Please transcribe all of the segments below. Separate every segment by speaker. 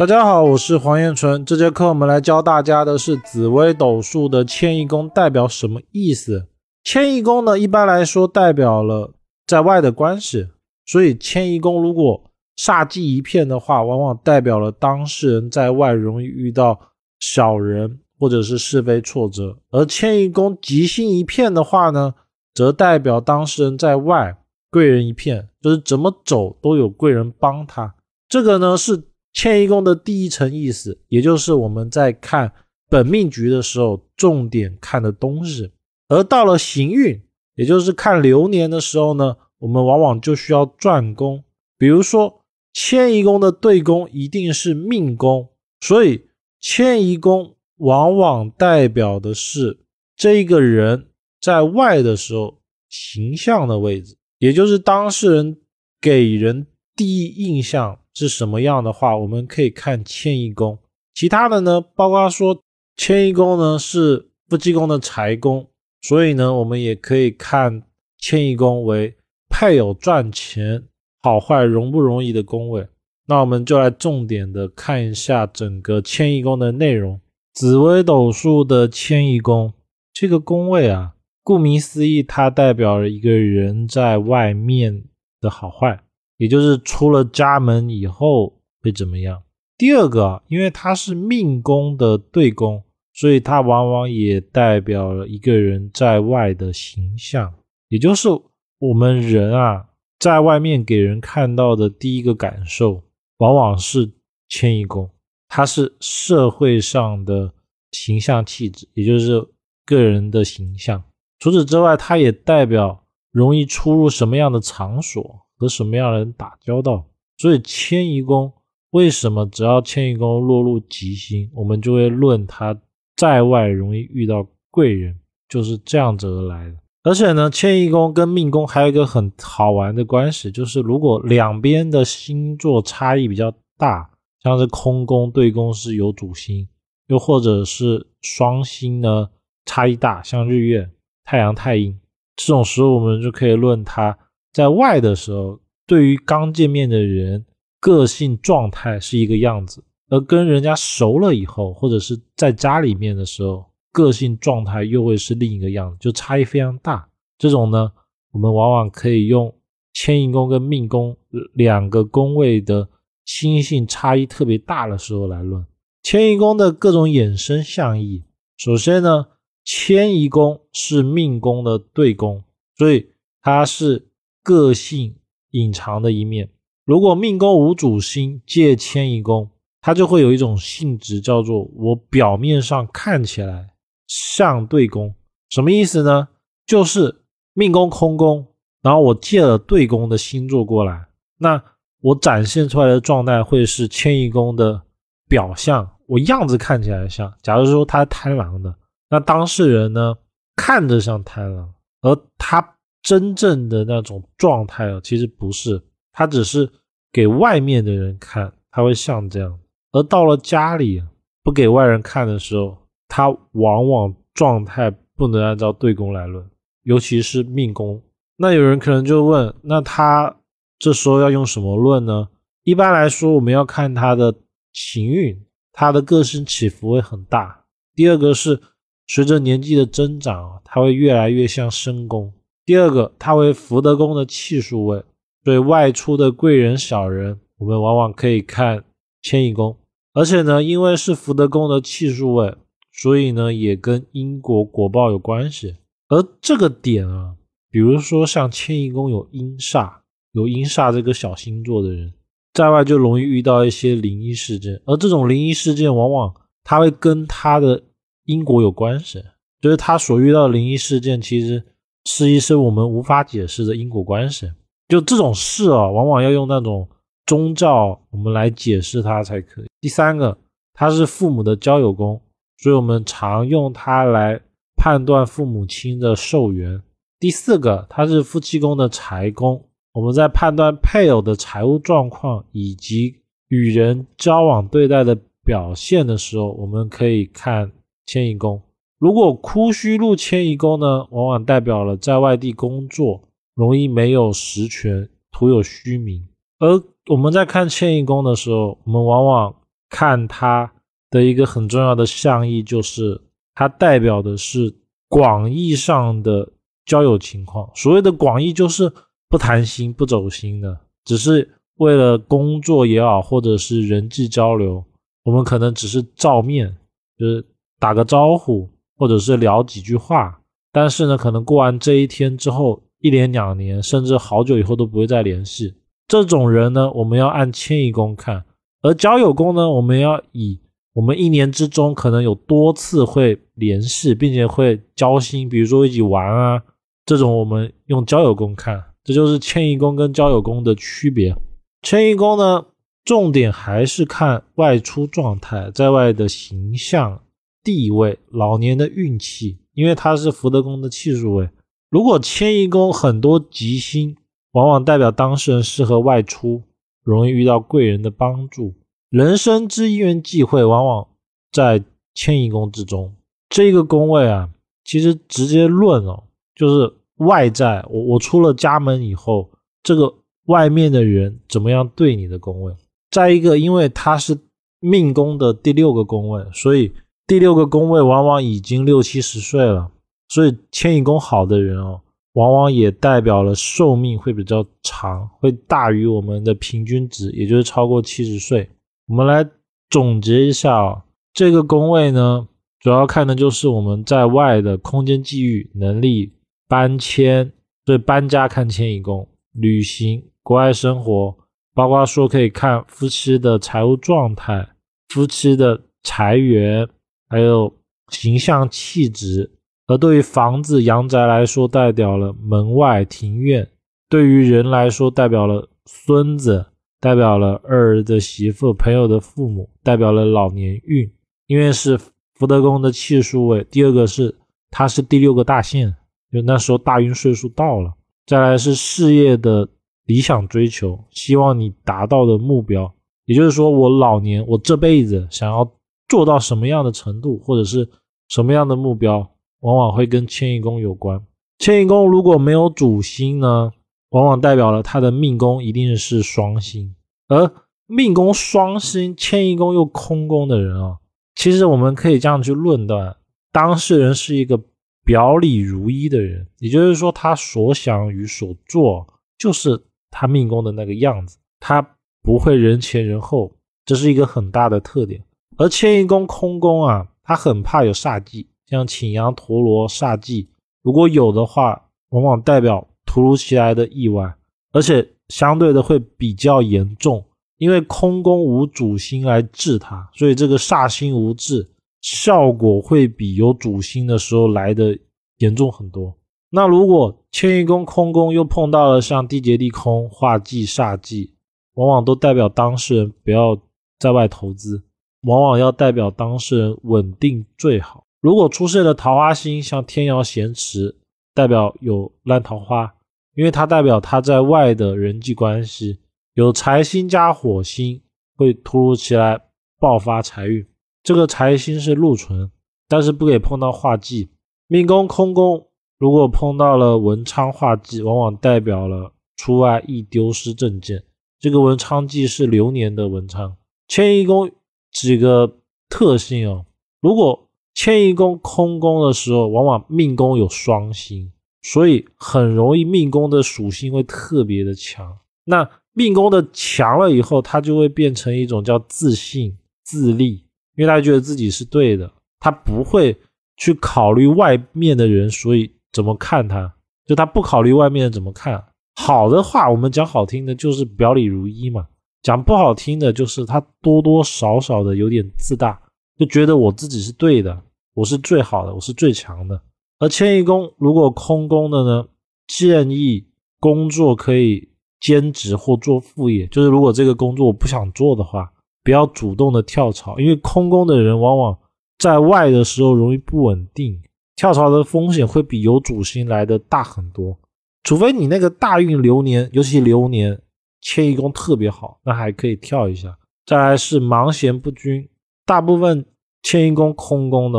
Speaker 1: 大家好，我是黄彦纯。这节课我们来教大家的是紫微斗数的迁移宫代表什么意思。迁移宫呢，一般来说代表了在外的关系，所以迁移宫如果煞忌一片的话，往往代表了当事人在外容易遇到小人或者是是非挫折；而迁移宫吉星一片的话呢，则代表当事人在外贵人一片，就是怎么走都有贵人帮他。这个呢是。迁移宫的第一层意思，也就是我们在看本命局的时候重点看的东西。而到了行运，也就是看流年的时候呢，我们往往就需要转宫。比如说，迁移宫的对宫一定是命宫，所以迁移宫往往代表的是这个人在外的时候形象的位置，也就是当事人给人第一印象。是什么样的话，我们可以看迁移宫。其他的呢，包括说迁移宫呢是夫妻宫的财宫，所以呢，我们也可以看迁移宫为配偶赚钱好坏容不容易的宫位。那我们就来重点的看一下整个迁移宫的内容。紫微斗数的迁移宫这个宫位啊，顾名思义，它代表了一个人在外面的好坏。也就是出了家门以后会怎么样？第二个，因为它是命宫的对宫，所以它往往也代表了一个人在外的形象，也就是我们人啊，在外面给人看到的第一个感受，往往是迁移宫，它是社会上的形象气质，也就是个人的形象。除此之外，它也代表容易出入什么样的场所。和什么样的人打交道？所以迁移宫为什么只要迁移宫落入吉星，我们就会论他在外容易遇到贵人，就是这样子而来的。而且呢，迁移宫跟命宫还有一个很好玩的关系，就是如果两边的星座差异比较大，像是空宫对宫是有主星，又或者是双星呢差异大，像日月、太阳、太阴这种时候，我们就可以论它。在外的时候，对于刚见面的人，个性状态是一个样子；而跟人家熟了以后，或者是在家里面的时候，个性状态又会是另一个样子，就差异非常大。这种呢，我们往往可以用迁移宫跟命宫两个宫位的心性差异特别大的时候来论迁移宫的各种衍生象意。首先呢，迁移宫是命宫的对宫，所以它是。个性隐藏的一面，如果命宫无主星借迁移宫，它就会有一种性质，叫做我表面上看起来像对宫，什么意思呢？就是命宫空宫，然后我借了对宫的星座过来，那我展现出来的状态会是迁移宫的表象，我样子看起来像。假如说他贪狼的，那当事人呢看着像贪狼，而他。真正的那种状态啊，其实不是，他只是给外面的人看，他会像这样。而到了家里不给外人看的时候，他往往状态不能按照对宫来论，尤其是命宫。那有人可能就问，那他这时候要用什么论呢？一般来说，我们要看他的行运，他的个性起伏会很大。第二个是随着年纪的增长，他会越来越像申宫。第二个，它为福德宫的气数位，对外出的贵人小人，我们往往可以看迁移宫。而且呢，因为是福德宫的气数位，所以呢，也跟因果果报有关系。而这个点啊，比如说像迁移宫有阴煞，有阴煞这个小星座的人，在外就容易遇到一些灵异事件。而这种灵异事件，往往它会跟他的因果有关系，就是他所遇到的灵异事件，其实。是一些我们无法解释的因果关系，就这种事啊，往往要用那种宗教我们来解释它才可以。第三个，它是父母的交友宫，所以我们常用它来判断父母亲的寿元。第四个，它是夫妻宫的财宫，我们在判断配偶的财务状况以及与人交往对待的表现的时候，我们可以看迁移宫。如果枯虚入迁移宫呢，往往代表了在外地工作容易没有实权，徒有虚名。而我们在看迁移宫的时候，我们往往看它的一个很重要的象意，就是它代表的是广义上的交友情况。所谓的广义，就是不谈心、不走心的，只是为了工作也好，或者是人际交流，我们可能只是照面，就是打个招呼，或者是聊几句话。但是呢，可能过完这一天之后，一年、两年，甚至好久以后都不会再联系。这种人呢，我们要按迁移宫看；而交友宫呢，我们要以我们一年之中可能有多次会联系，并且会交心，比如说一起玩啊，这种我们用交友宫看。这就是迁移宫跟交友宫的区别。迁移宫呢，重点还是看外出状态，在外的形象、地位、老年的运气。因为它是福德宫的气数位，如果迁移宫很多吉星，往往代表当事人适合外出，容易遇到贵人的帮助，人生之因缘际会往往在迁移宫之中。这个宫位啊，其实直接论哦，就是外在我我出了家门以后，这个外面的人怎么样对你的宫位。再一个，因为它是命宫的第六个宫位，所以。第六个宫位往往已经六七十岁了，所以迁移宫好的人哦，往往也代表了寿命会比较长，会大于我们的平均值，也就是超过七十岁。我们来总结一下啊，这个宫位呢，主要看的就是我们在外的空间际遇能力、搬迁，所以搬家看迁移宫，旅行、国外生活，包括说可以看夫妻的财务状态、夫妻的财源。还有形象气质，而对于房子阳宅来说，代表了门外庭院；对于人来说，代表了孙子，代表了二儿的媳妇、朋友的父母，代表了老年运。因为是福德宫的气数位，第二个是它是第六个大限，就那时候大运岁数到了。再来是事业的理想追求，希望你达到的目标，也就是说，我老年，我这辈子想要。做到什么样的程度，或者是什么样的目标，往往会跟迁移宫有关。迁移宫如果没有主星呢，往往代表了他的命宫一定是双星。而命宫双星，迁移宫又空宫的人啊，其实我们可以这样去论断：当事人是一个表里如一的人，也就是说，他所想与所做就是他命宫的那个样子，他不会人前人后，这是一个很大的特点。而迁移宫空宫啊，他很怕有煞忌，像擎羊、陀罗煞忌，如果有的话，往往代表突如其来的意外，而且相对的会比较严重，因为空宫无主星来治它，所以这个煞星无治，效果会比有主星的时候来的严重很多。那如果迁移宫空宫又碰到了像地劫地空、化忌、煞忌，往往都代表当事人不要在外投资。往往要代表当事人稳定最好。如果出现了桃花星，像天姚咸池，代表有烂桃花，因为它代表他在外的人际关系。有财星加火星，会突如其来爆发财运。这个财星是禄存，但是不给碰到化忌。命宫空宫，如果碰到了文昌化忌，往往代表了出外易丢失证件。这个文昌忌是流年的文昌。迁移宫。几个特性哦，如果迁移宫空宫的时候，往往命宫有双星，所以很容易命宫的属性会特别的强。那命宫的强了以后，他就会变成一种叫自信、自立，因为他觉得自己是对的，他不会去考虑外面的人，所以怎么看他，就他不考虑外面的怎么看。好的话，我们讲好听的，就是表里如一嘛。讲不好听的，就是他多多少少的有点自大，就觉得我自己是对的，我是最好的，我是最强的。而迁移宫如果空宫的呢，建议工作可以兼职或做副业，就是如果这个工作我不想做的话，不要主动的跳槽，因为空宫的人往往在外的时候容易不稳定，跳槽的风险会比有主星来的大很多，除非你那个大运流年，尤其流年。迁移宫特别好，那还可以跳一下。再来是忙闲不均，大部分迁移宫空宫的，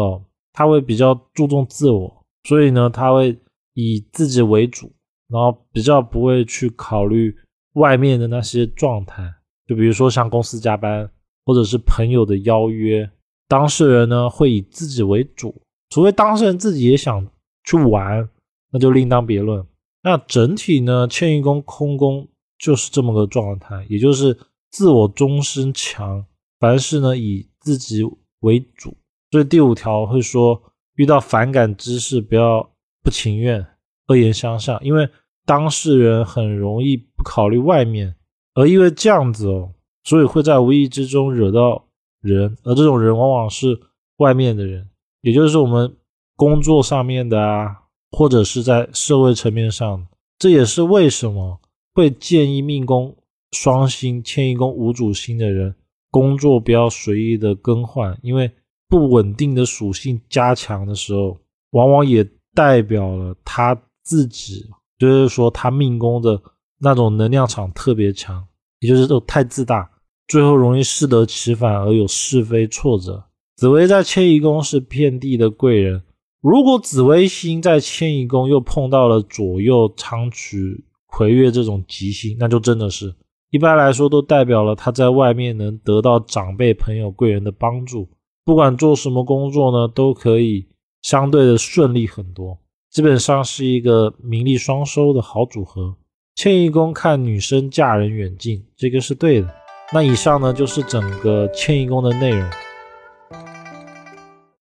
Speaker 1: 他会比较注重自我，所以呢，他会以自己为主，然后比较不会去考虑外面的那些状态。就比如说像公司加班，或或者是朋友的邀约，当事人呢会以自己为主，除非当事人自己也想去玩，那就另当别论。那整体呢，迁移宫空宫就是这么个状态，也就是自我中心强，凡事呢以自己为主。所以第五条会说，遇到反感之事不要不情愿、恶言相向，因为当事人很容易不考虑外面，而因为这样子哦，所以会在无意之中惹到人，而这种人往往是外面的人，也就是我们工作上面的啊。或者是在社会层面上，这也是为什么会建议命宫双星、迁移宫无主星的人工作不要随意的更换，因为不稳定的属性加强的时候，往往也代表了他自己，就是说他命宫的那种能量场特别强，也就是都太自大，最后容易适得其反而有是非挫折。紫薇在迁移宫是遍地的贵人。如果紫微星在迁移宫又碰到了左右昌曲、魁月这种吉星，那就真的是一般来说都代表了他在外面能得到长辈、朋友、贵人的帮助，不管做什么工作呢，都可以相对的顺利很多，基本上是一个名利双收的好组合。迁移宫看女生嫁人远近，这个是对的。那以上呢就是整个迁移宫的内容。